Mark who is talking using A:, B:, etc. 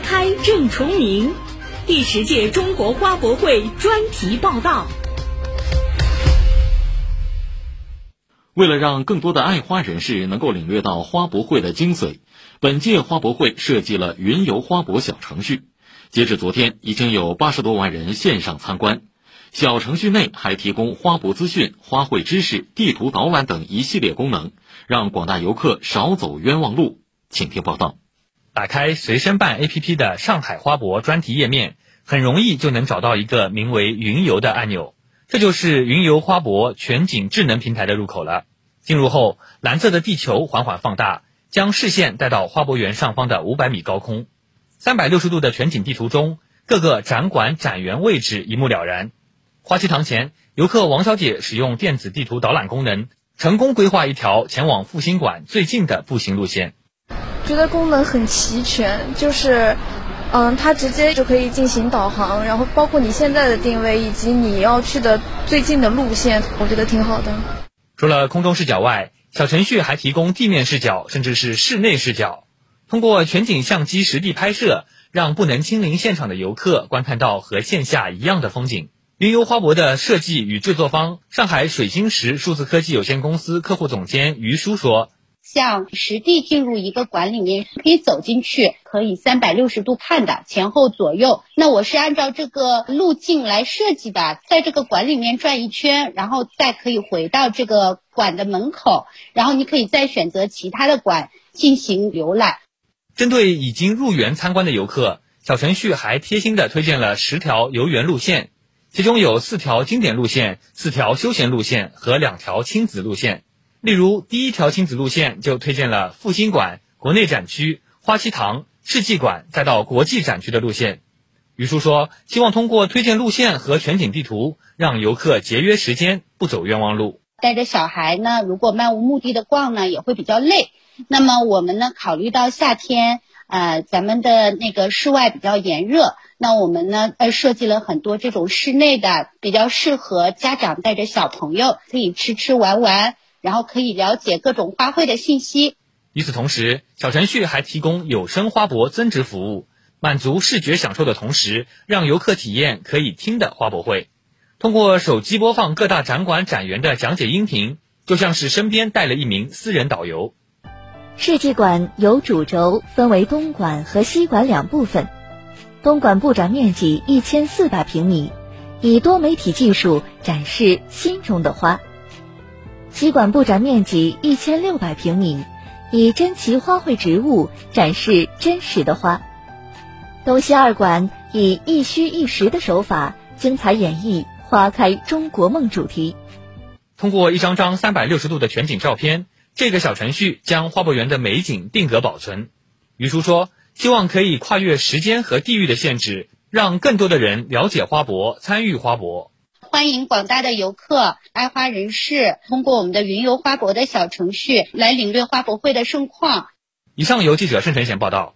A: 开正重明，第十届中国花博会专题报道。
B: 为了让更多的爱花人士能够领略到花博会的精髓，本届花博会设计了云游花博小程序。截至昨天，已经有八十多万人线上参观。小程序内还提供花博资讯、花卉知识、地图导览等一系列功能，让广大游客少走冤枉路。请听报道。
C: 打开随身办 APP 的上海花博专题页面，很容易就能找到一个名为“云游”的按钮，这就是云游花博全景智能平台的入口了。进入后，蓝色的地球缓缓放大，将视线带到花博园上方的五百米高空。三百六十度的全景地图中，各个展馆展园位置一目了然。花期堂前，游客王小姐使用电子地图导览功能，成功规划一条前往复兴馆最近的步行路线。
D: 觉得功能很齐全，就是，嗯，它直接就可以进行导航，然后包括你现在的定位以及你要去的最近的路线，我觉得挺好的。
C: 除了空中视角外，小程序还提供地面视角，甚至是室内视角。通过全景相机实地拍摄，让不能亲临现场的游客观看到和线下一样的风景。云游花博的设计与制作方上海水晶石数字科技有限公司客户总监于舒说。
E: 像实地进入一个馆里面，可以走进去，可以三百六十度看的，前后左右。那我是按照这个路径来设计的，在这个馆里面转一圈，然后再可以回到这个馆的门口，然后你可以再选择其他的馆进行浏览。
C: 针对已经入园参观的游客，小程序还贴心的推荐了十条游园路线，其中有四条经典路线、四条休闲路线和两条亲子路线。例如，第一条亲子路线就推荐了复兴馆、国内展区、花溪堂、世纪馆，再到国际展区的路线。于叔说，希望通过推荐路线和全景地图，让游客节约时间，不走冤枉路。
E: 带着小孩呢，如果漫无目的的逛呢，也会比较累。那么我们呢，考虑到夏天，呃，咱们的那个室外比较炎热，那我们呢，呃，设计了很多这种室内的，比较适合家长带着小朋友可以吃吃玩玩。然后可以了解各种花卉的信息。
C: 与此同时，小程序还提供有声花博增值服务，满足视觉享受的同时，让游客体验可以听的花博会。通过手机播放各大展馆展员的讲解音频，就像是身边带了一名私人导游。
F: 世纪馆由主轴分为东馆和西馆两部分。东馆布展面积一千四百平米，以多媒体技术展示心中的花。西馆布展面积一千六百平米，以珍奇花卉植物展示真实的花。东西二馆以一虚一实的手法，精彩演绎“花开中国梦”主题。
C: 通过一张张三百六十度的全景照片，这个小程序将花博园的美景定格保存。于叔说：“希望可以跨越时间和地域的限制，让更多的人了解花博，参与花博。”
E: 欢迎广大的游客、爱花人士通过我们的云游花博的小程序来领略花博会的盛况。
C: 以上由记者盛晨贤报道。